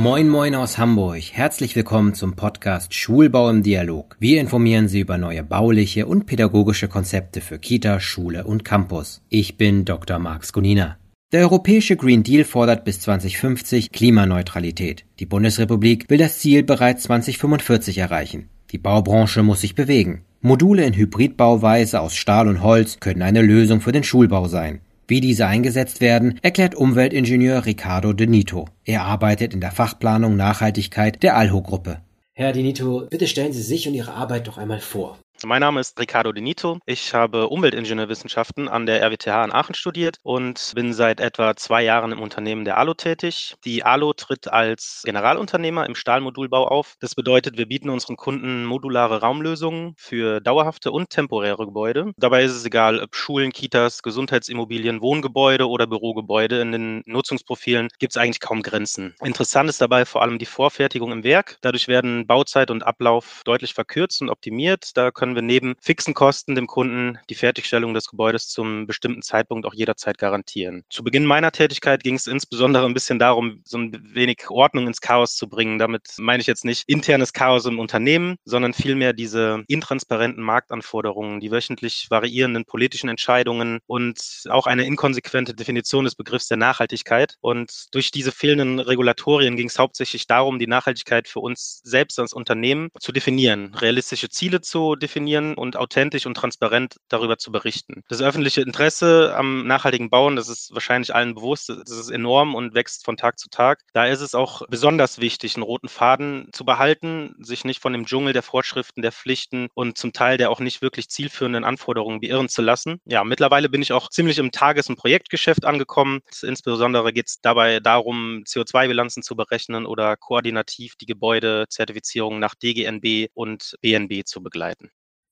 Moin Moin aus Hamburg. Herzlich willkommen zum Podcast Schulbau im Dialog. Wir informieren Sie über neue bauliche und pädagogische Konzepte für Kita, Schule und Campus. Ich bin Dr. Marc Skonina. Der europäische Green Deal fordert bis 2050 Klimaneutralität. Die Bundesrepublik will das Ziel bereits 2045 erreichen. Die Baubranche muss sich bewegen. Module in Hybridbauweise aus Stahl und Holz können eine Lösung für den Schulbau sein. Wie diese eingesetzt werden, erklärt Umweltingenieur Ricardo De Nito. Er arbeitet in der Fachplanung Nachhaltigkeit der Alho-Gruppe. Herr De Nito, bitte stellen Sie sich und Ihre Arbeit doch einmal vor. Mein Name ist Ricardo Denito. Ich habe Umweltingenieurwissenschaften an der RWTH in Aachen studiert und bin seit etwa zwei Jahren im Unternehmen der ALO tätig. Die ALO tritt als Generalunternehmer im Stahlmodulbau auf. Das bedeutet, wir bieten unseren Kunden modulare Raumlösungen für dauerhafte und temporäre Gebäude. Dabei ist es egal, ob Schulen, Kitas, Gesundheitsimmobilien, Wohngebäude oder Bürogebäude. In den Nutzungsprofilen gibt es eigentlich kaum Grenzen. Interessant ist dabei vor allem die Vorfertigung im Werk. Dadurch werden Bauzeit und Ablauf deutlich verkürzt und optimiert. Da können können wir neben fixen Kosten dem Kunden die Fertigstellung des Gebäudes zum bestimmten Zeitpunkt auch jederzeit garantieren. Zu Beginn meiner Tätigkeit ging es insbesondere ein bisschen darum, so ein wenig Ordnung ins Chaos zu bringen. Damit meine ich jetzt nicht internes Chaos im Unternehmen, sondern vielmehr diese intransparenten Marktanforderungen, die wöchentlich variierenden politischen Entscheidungen und auch eine inkonsequente Definition des Begriffs der Nachhaltigkeit. Und durch diese fehlenden Regulatorien ging es hauptsächlich darum, die Nachhaltigkeit für uns selbst als Unternehmen zu definieren, realistische Ziele zu definieren definieren und authentisch und transparent darüber zu berichten. Das öffentliche Interesse am nachhaltigen Bauen, das ist wahrscheinlich allen bewusst, das ist enorm und wächst von Tag zu Tag. Da ist es auch besonders wichtig, einen roten Faden zu behalten, sich nicht von dem Dschungel der Vorschriften, der Pflichten und zum Teil der auch nicht wirklich zielführenden Anforderungen beirren zu lassen. Ja, mittlerweile bin ich auch ziemlich im Tages- und Projektgeschäft angekommen. Insbesondere geht es dabei darum, CO2-Bilanzen zu berechnen oder koordinativ die Gebäudezertifizierung nach DGNB und BNB zu begleiten.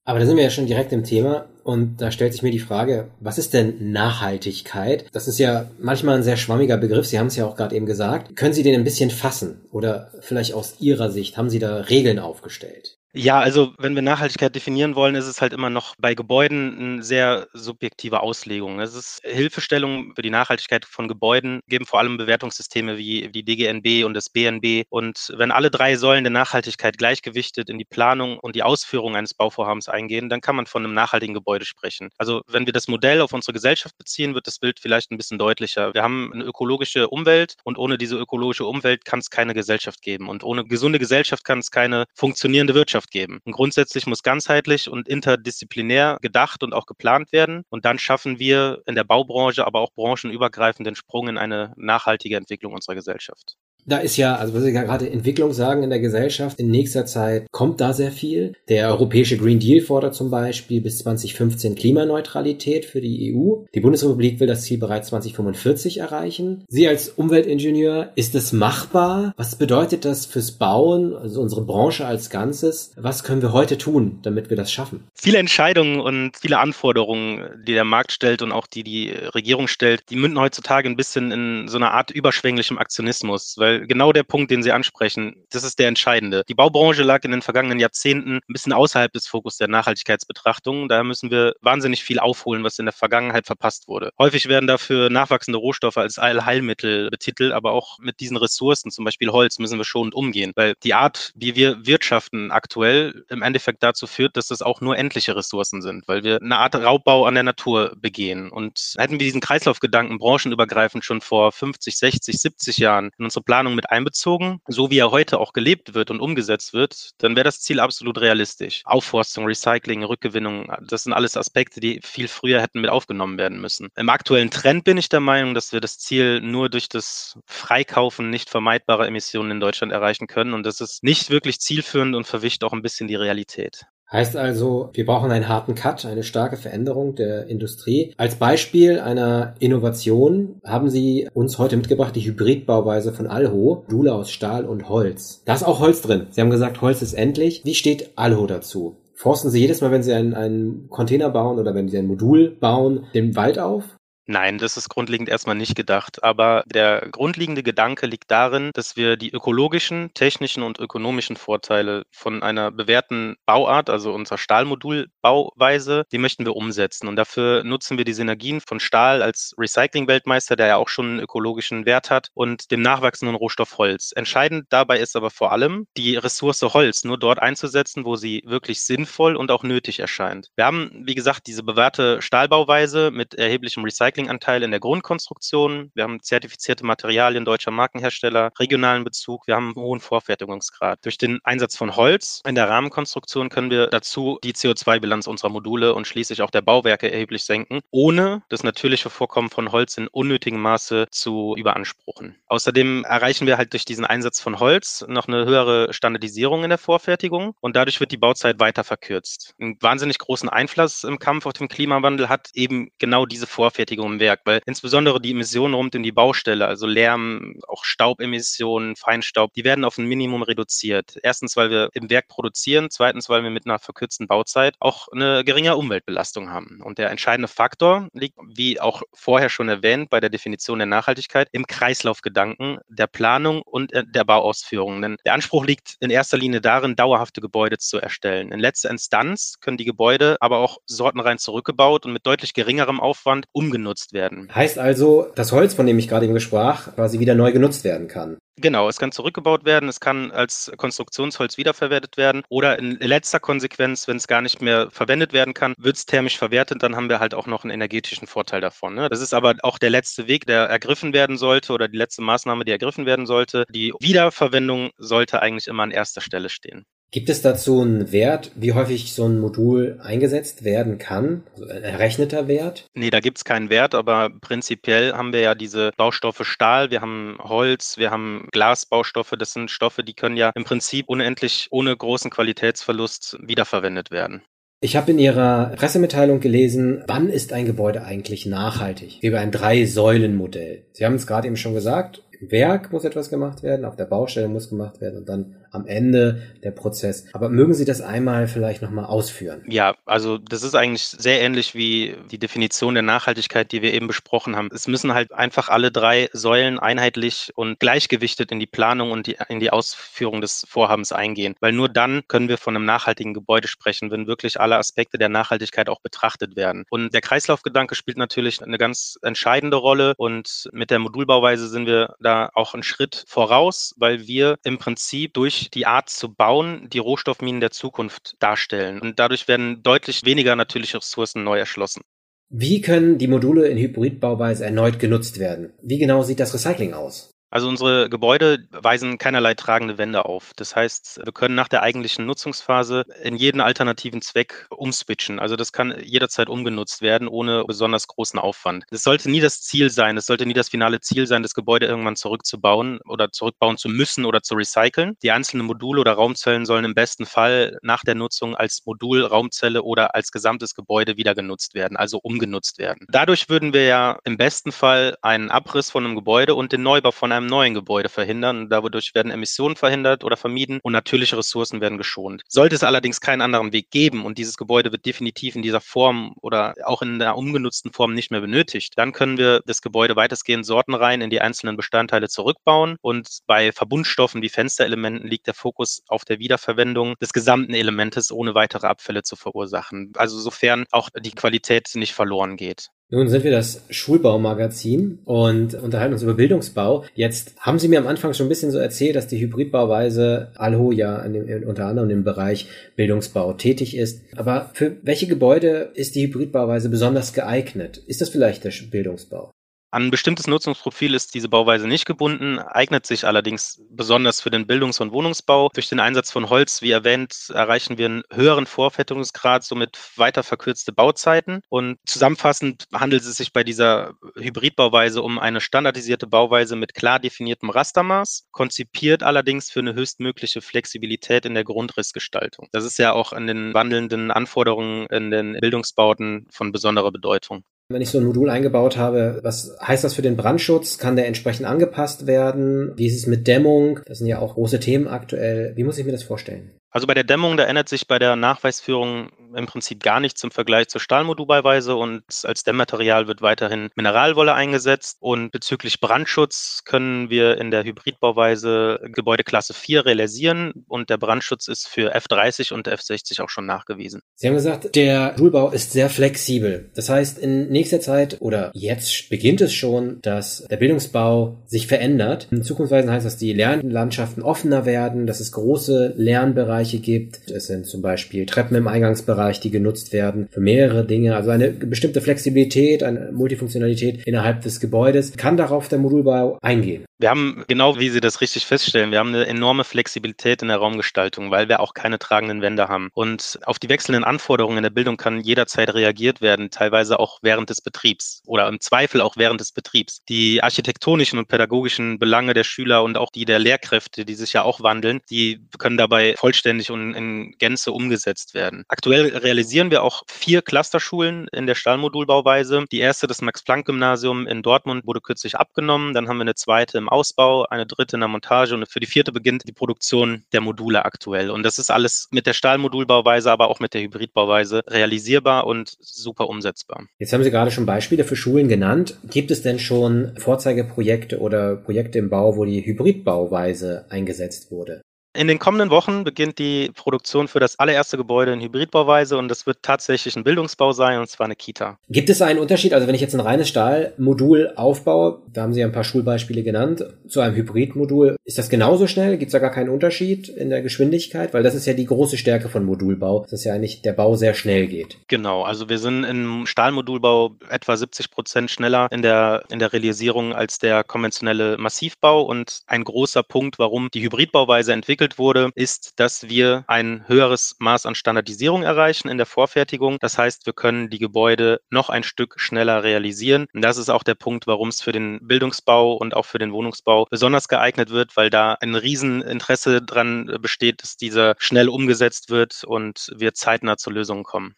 Aber da sind wir ja schon direkt im Thema und da stellt sich mir die Frage, was ist denn Nachhaltigkeit? Das ist ja manchmal ein sehr schwammiger Begriff, Sie haben es ja auch gerade eben gesagt. Können Sie den ein bisschen fassen oder vielleicht aus Ihrer Sicht, haben Sie da Regeln aufgestellt? Ja, also wenn wir Nachhaltigkeit definieren wollen, ist es halt immer noch bei Gebäuden eine sehr subjektive Auslegung. Es ist Hilfestellung für die Nachhaltigkeit von Gebäuden, geben vor allem Bewertungssysteme wie die DGNB und das BNB. Und wenn alle drei Säulen der Nachhaltigkeit gleichgewichtet in die Planung und die Ausführung eines Bauvorhabens eingehen, dann kann man von einem nachhaltigen Gebäude sprechen. Also wenn wir das Modell auf unsere Gesellschaft beziehen, wird das Bild vielleicht ein bisschen deutlicher. Wir haben eine ökologische Umwelt und ohne diese ökologische Umwelt kann es keine Gesellschaft geben. Und ohne gesunde Gesellschaft kann es keine funktionierende Wirtschaft Wirtschaft geben. Und grundsätzlich muss ganzheitlich und interdisziplinär gedacht und auch geplant werden. Und dann schaffen wir in der Baubranche, aber auch branchenübergreifend den Sprung in eine nachhaltige Entwicklung unserer Gesellschaft. Da ist ja, also was Sie gerade Entwicklung sagen in der Gesellschaft, in nächster Zeit kommt da sehr viel. Der europäische Green Deal fordert zum Beispiel bis 2015 Klimaneutralität für die EU. Die Bundesrepublik will das Ziel bereits 2045 erreichen. Sie als Umweltingenieur, ist es machbar? Was bedeutet das fürs Bauen, also unsere Branche als Ganzes? Was können wir heute tun, damit wir das schaffen? Viele Entscheidungen und viele Anforderungen, die der Markt stellt und auch die die Regierung stellt, die münden heutzutage ein bisschen in so einer Art überschwänglichem Aktionismus, weil genau der Punkt, den Sie ansprechen, das ist der entscheidende. Die Baubranche lag in den vergangenen Jahrzehnten ein bisschen außerhalb des Fokus der Nachhaltigkeitsbetrachtung. Daher müssen wir wahnsinnig viel aufholen, was in der Vergangenheit verpasst wurde. Häufig werden dafür nachwachsende Rohstoffe als Allheilmittel betitelt, aber auch mit diesen Ressourcen, zum Beispiel Holz, müssen wir schonend umgehen, weil die Art, wie wir wirtschaften aktuell im Endeffekt dazu führt, dass es auch nur endliche Ressourcen sind, weil wir eine Art Raubbau an der Natur begehen. Und hätten wir diesen Kreislaufgedanken branchenübergreifend schon vor 50, 60, 70 Jahren in unsere Planung Planung mit einbezogen, so wie er heute auch gelebt wird und umgesetzt wird, dann wäre das Ziel absolut realistisch. Aufforstung, Recycling, Rückgewinnung, das sind alles Aspekte, die viel früher hätten mit aufgenommen werden müssen. Im aktuellen Trend bin ich der Meinung, dass wir das Ziel nur durch das Freikaufen nicht vermeidbarer Emissionen in Deutschland erreichen können und das ist nicht wirklich zielführend und verwischt auch ein bisschen die Realität. Heißt also, wir brauchen einen harten Cut, eine starke Veränderung der Industrie. Als Beispiel einer Innovation haben Sie uns heute mitgebracht die Hybridbauweise von Alho, Dule aus Stahl und Holz. Da ist auch Holz drin. Sie haben gesagt, Holz ist endlich. Wie steht Alho dazu? Forsten Sie jedes Mal, wenn Sie einen, einen Container bauen oder wenn Sie ein Modul bauen, den Wald auf? Nein, das ist grundlegend erstmal nicht gedacht. Aber der grundlegende Gedanke liegt darin, dass wir die ökologischen, technischen und ökonomischen Vorteile von einer bewährten Bauart, also unserer Stahlmodulbauweise, die möchten wir umsetzen. Und dafür nutzen wir die Synergien von Stahl als Recycling-Weltmeister, der ja auch schon einen ökologischen Wert hat, und dem nachwachsenden Rohstoff Holz. Entscheidend dabei ist aber vor allem, die Ressource Holz nur dort einzusetzen, wo sie wirklich sinnvoll und auch nötig erscheint. Wir haben, wie gesagt, diese bewährte Stahlbauweise mit erheblichem Recycling Recyclinganteil in der Grundkonstruktion. Wir haben zertifizierte Materialien deutscher Markenhersteller, regionalen Bezug. Wir haben einen hohen Vorfertigungsgrad. Durch den Einsatz von Holz in der Rahmenkonstruktion können wir dazu die CO2-Bilanz unserer Module und schließlich auch der Bauwerke erheblich senken, ohne das natürliche Vorkommen von Holz in unnötigem Maße zu überanspruchen. Außerdem erreichen wir halt durch diesen Einsatz von Holz noch eine höhere Standardisierung in der Vorfertigung und dadurch wird die Bauzeit weiter verkürzt. Einen wahnsinnig großen Einfluss im Kampf auf den Klimawandel hat eben genau diese Vorfertigung im Werk, weil insbesondere die Emissionen rund um die Baustelle, also Lärm, auch Staubemissionen, Feinstaub, die werden auf ein Minimum reduziert. Erstens, weil wir im Werk produzieren, zweitens, weil wir mit einer verkürzten Bauzeit auch eine geringe Umweltbelastung haben. Und der entscheidende Faktor liegt, wie auch vorher schon erwähnt, bei der Definition der Nachhaltigkeit im Kreislaufgedanken der Planung und äh, der Bauausführung. Denn der Anspruch liegt in erster Linie darin, dauerhafte Gebäude zu erstellen. In letzter Instanz können die Gebäude aber auch sortenrein zurückgebaut und mit deutlich geringerem Aufwand umgenutzt genutzt werden. Heißt also, das Holz, von dem ich gerade eben sprach, quasi wieder neu genutzt werden kann. Genau, es kann zurückgebaut werden, es kann als Konstruktionsholz wiederverwertet werden oder in letzter Konsequenz, wenn es gar nicht mehr verwendet werden kann, wird es thermisch verwertet, dann haben wir halt auch noch einen energetischen Vorteil davon. Ne? Das ist aber auch der letzte Weg, der ergriffen werden sollte oder die letzte Maßnahme, die ergriffen werden sollte. Die Wiederverwendung sollte eigentlich immer an erster Stelle stehen. Gibt es dazu einen Wert, wie häufig so ein Modul eingesetzt werden kann? Also ein errechneter Wert? Nee, da gibt es keinen Wert, aber prinzipiell haben wir ja diese Baustoffe Stahl, wir haben Holz, wir haben Glasbaustoffe. Das sind Stoffe, die können ja im Prinzip unendlich ohne großen Qualitätsverlust wiederverwendet werden. Ich habe in Ihrer Pressemitteilung gelesen, wann ist ein Gebäude eigentlich nachhaltig? Über ein Drei-Säulen-Modell. Sie haben es gerade eben schon gesagt, im Werk muss etwas gemacht werden, auf der Baustelle muss gemacht werden und dann am Ende der Prozess. Aber mögen Sie das einmal vielleicht nochmal ausführen? Ja, also das ist eigentlich sehr ähnlich wie die Definition der Nachhaltigkeit, die wir eben besprochen haben. Es müssen halt einfach alle drei Säulen einheitlich und gleichgewichtet in die Planung und die, in die Ausführung des Vorhabens eingehen. Weil nur dann können wir von einem nachhaltigen Gebäude sprechen, wenn wirklich alle Aspekte der Nachhaltigkeit auch betrachtet werden. Und der Kreislaufgedanke spielt natürlich eine ganz entscheidende Rolle und mit der Modulbauweise sind wir da auch einen Schritt voraus, weil wir im Prinzip durch die Art zu bauen die Rohstoffminen der Zukunft darstellen. Und dadurch werden deutlich weniger natürliche Ressourcen neu erschlossen. Wie können die Module in Hybridbauweise erneut genutzt werden? Wie genau sieht das Recycling aus? Also unsere Gebäude weisen keinerlei tragende Wände auf. Das heißt, wir können nach der eigentlichen Nutzungsphase in jeden alternativen Zweck umswitchen. Also das kann jederzeit umgenutzt werden, ohne besonders großen Aufwand. Es sollte nie das Ziel sein, es sollte nie das finale Ziel sein, das Gebäude irgendwann zurückzubauen oder zurückbauen zu müssen oder zu recyceln. Die einzelnen Module oder Raumzellen sollen im besten Fall nach der Nutzung als Modul, Raumzelle oder als gesamtes Gebäude wieder genutzt werden, also umgenutzt werden. Dadurch würden wir ja im besten Fall einen Abriss von einem Gebäude und den Neubau von einem einem neuen Gebäude verhindern. Dadurch werden Emissionen verhindert oder vermieden und natürliche Ressourcen werden geschont. Sollte es allerdings keinen anderen Weg geben und dieses Gebäude wird definitiv in dieser Form oder auch in der umgenutzten Form nicht mehr benötigt, dann können wir das Gebäude weitestgehend sortenrein in die einzelnen Bestandteile zurückbauen und bei Verbundstoffen wie Fensterelementen liegt der Fokus auf der Wiederverwendung des gesamten Elementes, ohne weitere Abfälle zu verursachen. Also sofern auch die Qualität nicht verloren geht. Nun sind wir das Schulbaumagazin und unterhalten uns über Bildungsbau. Jetzt haben Sie mir am Anfang schon ein bisschen so erzählt, dass die Hybridbauweise Alho ja dem, unter anderem im Bereich Bildungsbau tätig ist. Aber für welche Gebäude ist die Hybridbauweise besonders geeignet? Ist das vielleicht der Bildungsbau? An ein bestimmtes Nutzungsprofil ist diese Bauweise nicht gebunden, eignet sich allerdings besonders für den Bildungs- und Wohnungsbau. Durch den Einsatz von Holz, wie erwähnt, erreichen wir einen höheren Vorfertigungsgrad, somit weiter verkürzte Bauzeiten. Und zusammenfassend handelt es sich bei dieser Hybridbauweise um eine standardisierte Bauweise mit klar definiertem Rastermaß, konzipiert allerdings für eine höchstmögliche Flexibilität in der Grundrissgestaltung. Das ist ja auch an den wandelnden Anforderungen in den Bildungsbauten von besonderer Bedeutung. Wenn ich so ein Modul eingebaut habe, was heißt das für den Brandschutz? Kann der entsprechend angepasst werden? Wie ist es mit Dämmung? Das sind ja auch große Themen aktuell. Wie muss ich mir das vorstellen? Also bei der Dämmung, da ändert sich bei der Nachweisführung im Prinzip gar nichts im Vergleich zur Stahlmodulbauweise und als Dämmmaterial wird weiterhin Mineralwolle eingesetzt. Und bezüglich Brandschutz können wir in der Hybridbauweise Gebäudeklasse 4 realisieren und der Brandschutz ist für F30 und F60 auch schon nachgewiesen. Sie haben gesagt, der Schulbau ist sehr flexibel. Das heißt, in nächster Zeit oder jetzt beginnt es schon, dass der Bildungsbau sich verändert. In Zukunftsweisen heißt das, die Lernlandschaften offener werden, dass es große Lernbereiche gibt. Es sind zum Beispiel Treppen im Eingangsbereich Bereich, die genutzt werden für mehrere Dinge. Also eine bestimmte Flexibilität, eine Multifunktionalität innerhalb des Gebäudes kann darauf der Modulbau eingehen. Wir haben, genau wie Sie das richtig feststellen, wir haben eine enorme Flexibilität in der Raumgestaltung, weil wir auch keine tragenden Wände haben. Und auf die wechselnden Anforderungen in der Bildung kann jederzeit reagiert werden, teilweise auch während des Betriebs oder im Zweifel auch während des Betriebs. Die architektonischen und pädagogischen Belange der Schüler und auch die der Lehrkräfte, die sich ja auch wandeln, die können dabei vollständig und in Gänze umgesetzt werden. Aktuell realisieren wir auch vier Clusterschulen in der Stahlmodulbauweise. Die erste, das Max-Planck-Gymnasium in Dortmund, wurde kürzlich abgenommen. Dann haben wir eine zweite im Ausbau, eine dritte in der Montage und für die vierte beginnt die Produktion der Module aktuell. Und das ist alles mit der Stahlmodulbauweise, aber auch mit der Hybridbauweise realisierbar und super umsetzbar. Jetzt haben Sie gerade schon Beispiele für Schulen genannt. Gibt es denn schon Vorzeigeprojekte oder Projekte im Bau, wo die Hybridbauweise eingesetzt wurde? In den kommenden Wochen beginnt die Produktion für das allererste Gebäude in Hybridbauweise und das wird tatsächlich ein Bildungsbau sein und zwar eine Kita. Gibt es einen Unterschied? Also wenn ich jetzt ein reines Stahlmodul aufbaue, da haben Sie ja ein paar Schulbeispiele genannt, zu einem Hybridmodul, ist das genauso schnell? Gibt es da gar keinen Unterschied in der Geschwindigkeit? Weil das ist ja die große Stärke von Modulbau, dass ja eigentlich der Bau sehr schnell geht. Genau, also wir sind im Stahlmodulbau etwa 70 Prozent schneller in der, in der Realisierung als der konventionelle Massivbau und ein großer Punkt, warum die Hybridbauweise entwickelt entwickelt wurde, ist, dass wir ein höheres Maß an Standardisierung erreichen in der Vorfertigung. Das heißt, wir können die Gebäude noch ein Stück schneller realisieren. Und das ist auch der Punkt, warum es für den Bildungsbau und auch für den Wohnungsbau besonders geeignet wird, weil da ein Rieseninteresse dran besteht, dass dieser schnell umgesetzt wird und wir zeitnah zu Lösungen kommen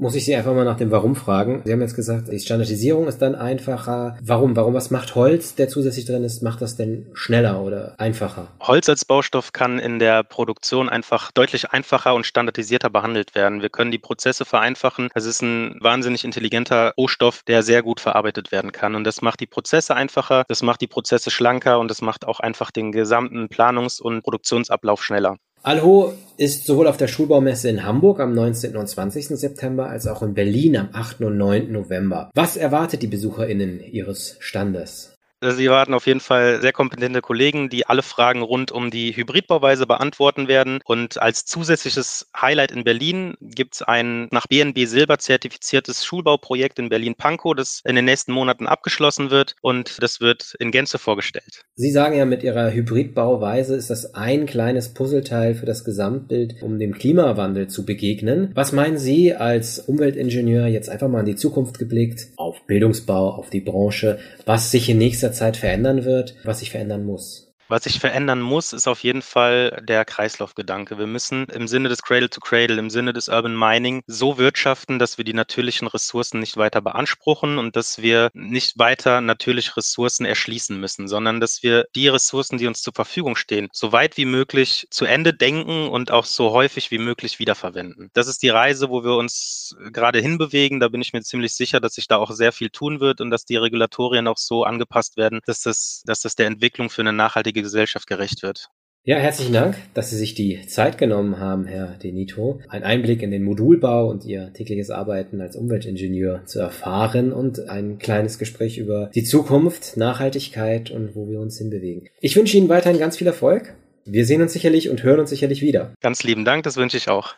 muss ich Sie einfach mal nach dem Warum fragen. Sie haben jetzt gesagt, die Standardisierung ist dann einfacher. Warum? Warum? Was macht Holz, der zusätzlich drin ist, macht das denn schneller oder einfacher? Holz als Baustoff kann in der Produktion einfach deutlich einfacher und standardisierter behandelt werden. Wir können die Prozesse vereinfachen. Es ist ein wahnsinnig intelligenter Rohstoff, der sehr gut verarbeitet werden kann. Und das macht die Prozesse einfacher, das macht die Prozesse schlanker und das macht auch einfach den gesamten Planungs- und Produktionsablauf schneller. Alho ist sowohl auf der Schulbaumesse in Hamburg am 19. und 20. September als auch in Berlin am 8. und 9. November. Was erwartet die BesucherInnen Ihres Standes? Sie erwarten auf jeden Fall sehr kompetente Kollegen, die alle Fragen rund um die Hybridbauweise beantworten werden. Und als zusätzliches Highlight in Berlin gibt es ein nach BNB Silber zertifiziertes Schulbauprojekt in Berlin-Pankow, das in den nächsten Monaten abgeschlossen wird und das wird in Gänze vorgestellt. Sie sagen ja, mit Ihrer Hybridbauweise ist das ein kleines Puzzleteil für das Gesamtbild, um dem Klimawandel zu begegnen. Was meinen Sie als Umweltingenieur jetzt einfach mal in die Zukunft geblickt, auf Bildungsbau, auf die Branche, was sich in nächster Zeit verändern wird, was sich verändern muss. Was sich verändern muss, ist auf jeden Fall der Kreislaufgedanke. Wir müssen im Sinne des Cradle to Cradle, im Sinne des Urban Mining so wirtschaften, dass wir die natürlichen Ressourcen nicht weiter beanspruchen und dass wir nicht weiter natürliche Ressourcen erschließen müssen, sondern dass wir die Ressourcen, die uns zur Verfügung stehen, so weit wie möglich zu Ende denken und auch so häufig wie möglich wiederverwenden. Das ist die Reise, wo wir uns gerade hinbewegen. Da bin ich mir ziemlich sicher, dass sich da auch sehr viel tun wird und dass die Regulatorien auch so angepasst werden, dass das, dass das der Entwicklung für eine nachhaltige Gesellschaft gerecht wird. Ja, herzlichen Dank, dass Sie sich die Zeit genommen haben, Herr Denito, einen Einblick in den Modulbau und Ihr tägliches Arbeiten als Umweltingenieur zu erfahren und ein kleines Gespräch über die Zukunft, Nachhaltigkeit und wo wir uns hinbewegen. Ich wünsche Ihnen weiterhin ganz viel Erfolg. Wir sehen uns sicherlich und hören uns sicherlich wieder. Ganz lieben Dank, das wünsche ich auch.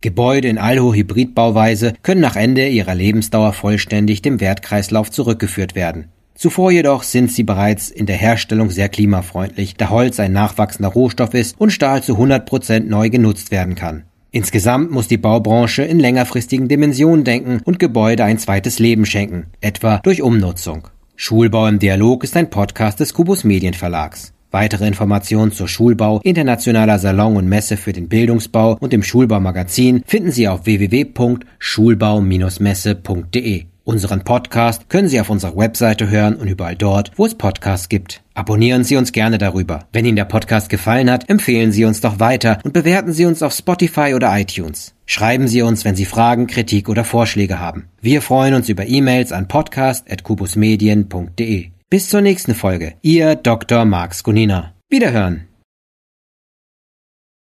Gebäude in Alho-Hybridbauweise können nach Ende ihrer Lebensdauer vollständig dem Wertkreislauf zurückgeführt werden. Zuvor jedoch sind sie bereits in der Herstellung sehr klimafreundlich, da Holz ein nachwachsender Rohstoff ist und Stahl zu 100 Prozent neu genutzt werden kann. Insgesamt muss die Baubranche in längerfristigen Dimensionen denken und Gebäude ein zweites Leben schenken, etwa durch Umnutzung. Schulbau im Dialog ist ein Podcast des Kubus Medienverlags. Weitere Informationen zur Schulbau, internationaler Salon und Messe für den Bildungsbau und dem Schulbaumagazin finden Sie auf www.schulbau-messe.de. Unseren Podcast können Sie auf unserer Webseite hören und überall dort, wo es Podcasts gibt. Abonnieren Sie uns gerne darüber. Wenn Ihnen der Podcast gefallen hat, empfehlen Sie uns doch weiter und bewerten Sie uns auf Spotify oder iTunes. Schreiben Sie uns, wenn Sie Fragen, Kritik oder Vorschläge haben. Wir freuen uns über E-Mails an podcast.kubusmedien.de. Bis zur nächsten Folge. Ihr Dr. Marx Gunina. Wiederhören.